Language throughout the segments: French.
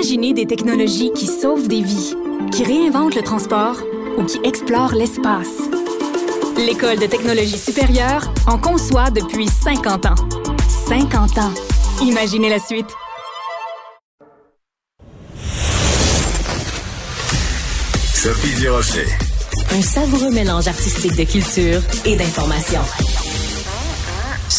Imaginez des technologies qui sauvent des vies, qui réinventent le transport ou qui explorent l'espace. L'École de technologie supérieure en conçoit depuis 50 ans. 50 ans. Imaginez la suite. Sophie Durocher. Un savoureux mélange artistique de culture et d'information.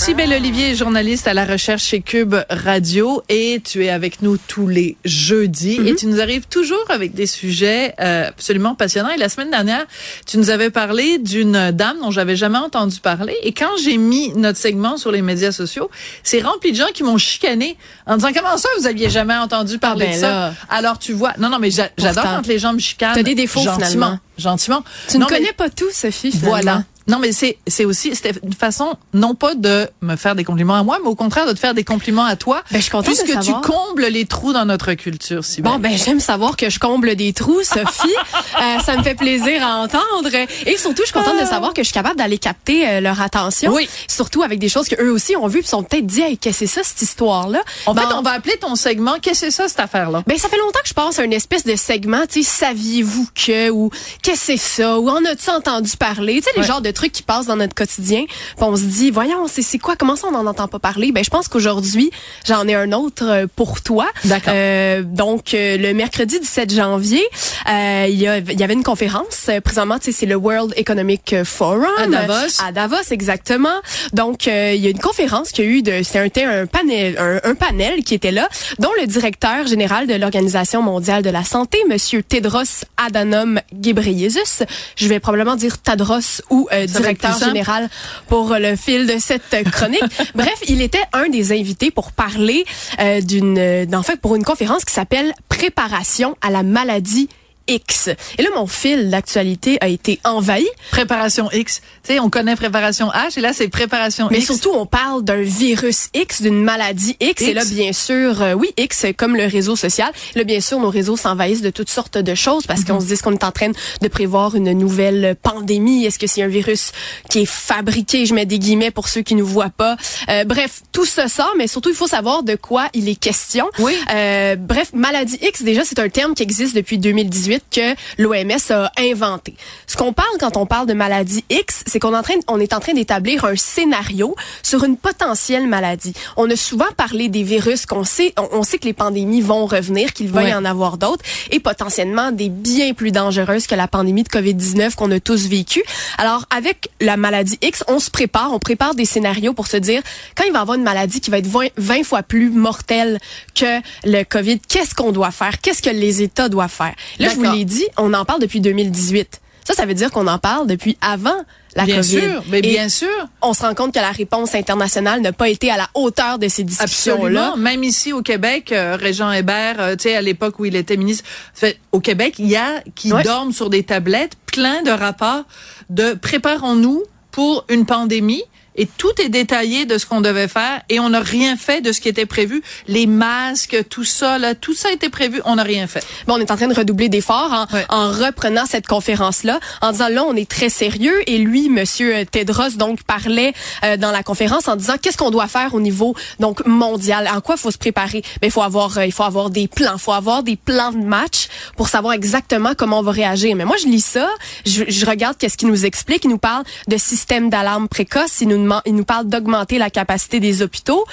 Sybelle Olivier est journaliste à la recherche chez Cube Radio et tu es avec nous tous les jeudis et tu nous arrives toujours avec des sujets euh, absolument passionnants. Et la semaine dernière, tu nous avais parlé d'une dame dont j'avais jamais entendu parler et quand j'ai mis notre segment sur les médias sociaux, c'est rempli de gens qui m'ont chicané en disant comment ça vous aviez jamais entendu parler ben de ça? là. Alors tu vois, non non mais j'a- j'adore quand les gens me chicanent. T'as des défauts, gentiment, finalement. gentiment. Tu Non, ne mais- connais pas tout, Sophie. finalement. voilà. Non, mais c'est c'est aussi c'était une façon non pas de me faire des compliments à moi, mais au contraire de te faire des compliments à toi, Ben, je suis contente de puisque tu combles les trous dans notre culture, si Bon, ben j'aime savoir que je comble des trous, Sophie. Euh, ça me fait plaisir à entendre. Et surtout, je suis contente de savoir que je suis capable d'aller capter euh, leur attention. Oui. Surtout avec des choses que eux aussi ont vues, puis sont peut-être dit, hey, qu'est-ce que c'est ça cette histoire-là? En Ben, fait, on va appeler ton segment. Qu'est-ce que c'est ça cette affaire-là? Ben ça fait longtemps que je pense à une espèce de segment, tu sais, saviez-vous que ou qu'est-ce que c'est ça ou en as-tu entendu parler, tu sais les Ouais. genres de trucs qui passent dans notre quotidien, puis on se dit voyons, c'est c'est quoi? Comment ça on n'en entend pas parler? Ben je pense qu'aujourd'hui, j'en ai un autre euh, pour toi. D'accord. Euh, donc euh, le mercredi 17 janvier, euh, il y a il y avait une conférence présentement, c'est le World Economic Forum À Davos. à Davos exactement. Donc euh, il y a une conférence qui a eu de c'est un, c'était un panel un, un panel qui était là dont le directeur général de l'Organisation mondiale de la santé monsieur Tedros Adhanom Ghebreyesus, je vais probablement dire Tadros ou euh, Être directeur général pour le fil de cette euh, chronique. Bref, il était un des invités pour parler euh, d'une euh, en fait pour une conférence qui s'appelle préparation à la maladie X. Et là, mon fil d'actualité a été envahi Préparation X. Tu sais, on connaît préparation H et là c'est préparation Mais X. surtout, on parle d'un virus X, d'une maladie X. Et là, bien sûr, euh, oui, X, comme le réseau social. Là, bien sûr, nos réseaux s'envahissent de toutes sortes de choses parce qu'on se dit qu'on est en train de prévoir une nouvelle pandémie. Est-ce que c'est un virus qui est fabriqué? Je mets des guillemets pour ceux qui ne voient pas? Euh, bref, tout ça sort, mais surtout, il faut savoir de quoi il est question. Oui. Euh, bref, maladie X, déjà, c'est un terme qui existe depuis 2018 que l'OMS a inventé. Ce qu'on parle quand on parle de maladie X, c'est qu'on est en train, on est en train d'établir un scénario sur une potentielle maladie. On a souvent parlé des virus qu'on sait, on, on sait que les pandémies vont revenir, qu'il va Ouais. y en avoir d'autres, et potentiellement des bien plus dangereuses que la pandémie de COVID-19 qu'on a tous vécu. Alors, avec la maladie X, on se prépare, on prépare des scénarios pour se dire, quand il va y avoir une maladie qui va être 20, 20 fois plus mortelle que le COVID, qu'est-ce qu'on doit faire? Qu'est-ce que les États doivent faire? Là, je vous D'accord. l'ai dit, on en parle depuis 2018. Ça, ça veut dire qu'on en parle depuis avant la bien COVID. sûr, mais Et bien sûr. on se rend compte que la réponse internationale n'a pas été à la hauteur de ces discussions-là. Absolument. Même ici au Québec, euh, Régent Hébert, euh, tu sais, à l'époque où il était ministre, fait, au Québec, il y a qui Ouais. dorment sur des tablettes plein de rapports de préparons-nous pour une pandémie. Et tout est détaillé de ce qu'on devait faire et on n'a rien fait de ce qui était prévu. Les masques, tout ça, là, tout ça a été prévu, on n'a rien fait. Bon, on est en train de redoubler d'efforts en, Ouais. en reprenant cette conférence-là, en disant là, on est très sérieux. Et lui, Monsieur Tedros, donc parlait euh, dans la conférence en disant qu'est-ce qu'on doit faire au niveau donc mondial, en quoi faut se préparer? Mais il faut avoir, euh, il faut avoir des plans, il faut avoir des plans de match pour savoir exactement comment on va réagir. Mais moi, je lis ça, je, je regarde qu'est-ce qu'il nous explique. Il nous parle de système d'alarme précoce. Il nous demande, il nous parle d'augmenter la capacité des hôpitaux.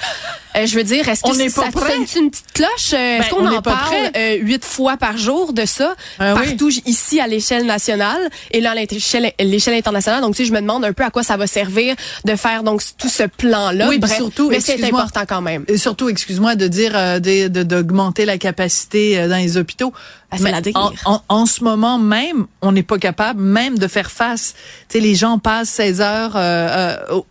Euh, je veux dire, est-ce que On pas ça te prêt. une petite cloche? Euh, Est-ce Ben, qu'on on en pas parle euh, huit fois par jour de ça oui. partout ici à l'échelle nationale et là à l'échelle internationale? Donc tu sais je me demande un peu à quoi ça va servir de faire donc tout ce plan là Oui, bref surtout, mais c'est important quand même Et surtout, excuse-moi de dire euh, de- de- d'augmenter la capacité euh, dans les hôpitaux. Ah, Mais la en, en, en ce moment même, on n'est pas capable même de faire face. Tu sais, les gens passent 16 heures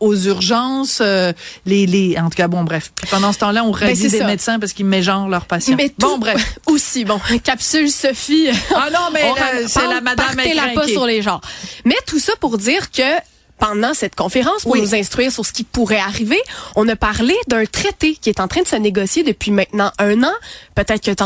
aux- urgences. euh, les, les, en tout cas, bon, bref. Puis pendant ce temps-là, on Ben, réduit c'est des ça. médecins parce qu'ils mégenrent leurs patients. mais bon, tout bref. aussi bon capsule Sophie Ah non, mais c'est la madame la pas sur les genres mais tout ça pour dire que pendant cette conférence, pour Oui. nous instruire sur ce qui pourrait arriver, on a parlé d'un traité qui est en train de se négocier depuis maintenant un an. Peut-être que tu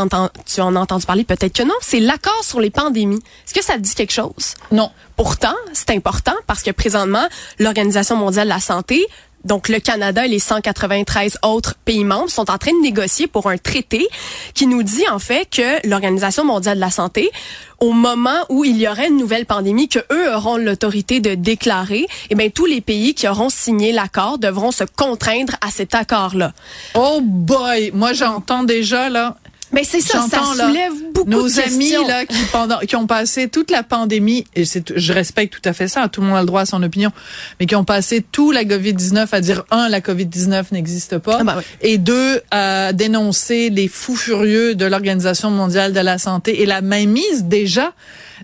en as entendu parler, peut-être que non. C'est l'accord sur les pandémies. Est-ce que ça te dit quelque chose? Non. Pourtant, c'est important parce que présentement, l'Organisation mondiale de la santé donc le Canada et les 193 autres pays membres sont en train de négocier pour un traité qui nous dit en fait que l'Organisation mondiale de la santé au moment où il y aurait une nouvelle pandémie que eux auront l'autorité de déclarer, eh bien tous les pays qui auront signé l'accord devront se contraindre à cet accord-là. Oh boy, moi j'entends déjà là mais c'est ça, ça soulève beaucoup nos de amis là qui pendant qui ont passé toute la pandémie et c'est je respecte tout à fait ça, tout le monde a le droit à son opinion, mais qui ont passé tout la Covid-19 à dire un la Covid-19 n'existe pas ah bah oui. et deux à dénoncer les fous furieux de l'Organisation mondiale de la santé et la mainmise déjà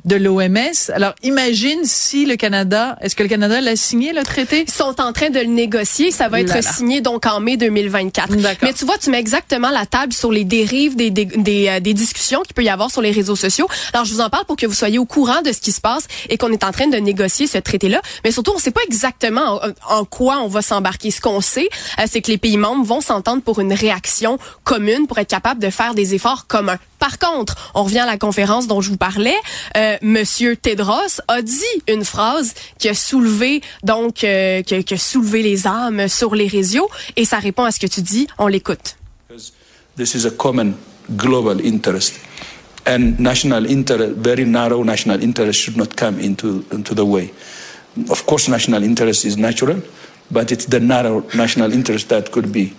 de l'OMS. Alors, imagine si le Canada, est-ce que le Canada l'a signé, le traité? Ils sont en train de le négocier. Ça va être signé donc en mai 2024. D'accord. Mais tu vois, tu mets exactement la table sur les dérives des, des, des, euh, des discussions qu'il peut y avoir sur les réseaux sociaux. Alors, je vous en parle pour que vous soyez au courant de ce qui se passe et qu'on est en train de négocier ce traité-là. Mais surtout, on ne sait pas exactement en, en quoi on va s'embarquer. Ce qu'on sait, euh, c'est que les pays membres vont s'entendre pour une réaction commune pour être capable de faire des efforts communs. Par contre, on revient à la conférence dont je vous parlais. Euh, Monsieur Tedros a dit une phrase qui a soulevé donc euh, qui, a- soulevé les âmes sur les réseaux et ça répond à ce que tu dis. On l'écoute. This is a common global interest. And national interest, very narrow national interest should not come into the way. Of course, national interest is natural, but it's the narrow national interest that could be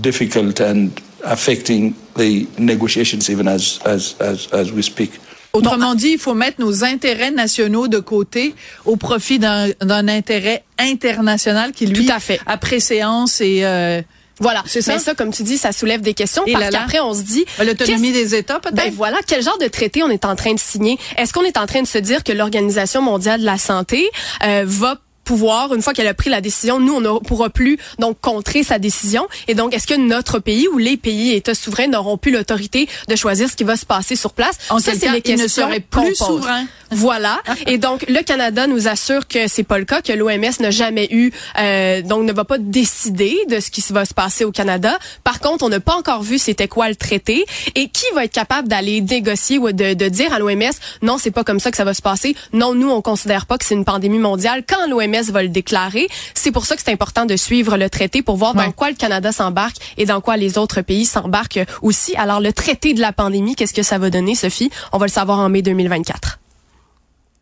difficult and affecting the negotiations even as, as, as, as we speak. Autrement dit, il faut mettre nos intérêts nationaux de côté au profit d'un d'un intérêt international qui, lui, Tout à fait. a préséance et euh, Voilà. C'est ça? Mais ça, comme tu dis, ça soulève des questions Et parce qu'après on se dit l'autonomie qu'est-ce- des États, peut-être? Ben voilà, quel genre de traité on est en train de signer? Est-ce qu'on est en train de se dire que l'Organisation mondiale de la santé euh, va pouvoir, une fois qu'elle a pris la décision, nous, on ne pourra plus donc contrer sa décision. Et donc, est-ce que notre pays ou les pays États souverains n'auront plus l'autorité de choisir ce qui va se passer sur place? En Ça, c'est les ne questions seraient qu'on plus pose. souverains. Voilà. Et donc, le Canada nous assure que c'est pas le cas, que l'OMS n'a jamais eu, euh, donc ne va pas décider de ce qui va se passer au Canada. Par contre, on n'a pas encore vu c'était quoi le traité et qui va être capable d'aller négocier ou de, de dire à l'OMS non, c'est pas comme ça que ça va se passer. Non, nous on considère pas que c'est une pandémie mondiale quand l'OMS va le déclarer. C'est pour ça que c'est important de suivre le traité pour voir Ouais. dans quoi le Canada s'embarque et dans quoi les autres pays s'embarquent aussi. Alors le traité de la pandémie, qu'est-ce que ça va donner, Sophie? On va le savoir en mai 2024.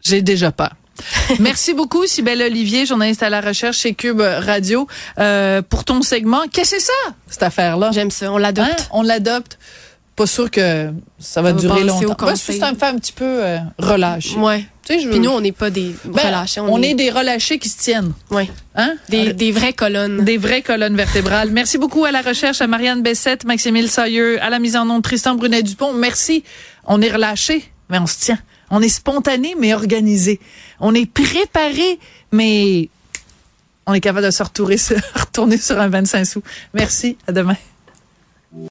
J'ai déjà peur. Merci beaucoup, Sybelle Olivier, journaliste à la recherche chez Cube Radio, euh, pour ton segment. Qu'est-ce que c'est ça, cette affaire-là? J'aime ça, on l'adopte. Hein? On l'adopte. Pas sûr que ça va Ça va durer au longtemps. Moi, ça me fait un petit peu euh, relâché. Ouais. Tu sais, je Puis nous, on n'est pas des Ben, relâchés. on, est des relâchés qui se tiennent. ouais. Hein? des, des vraies colonnes. Des vraies colonnes vertébrales. Merci beaucoup à la recherche, à Marianne Bessette, Maximile Sailleux, à la mise en onde, Tristan Brunet-Dupont. Merci. On est relâchés, mais on se tient. On est spontané, mais organisé. On est préparé, mais on est capable de se retourner sur, retourner sur un 25 sous. Merci. À demain.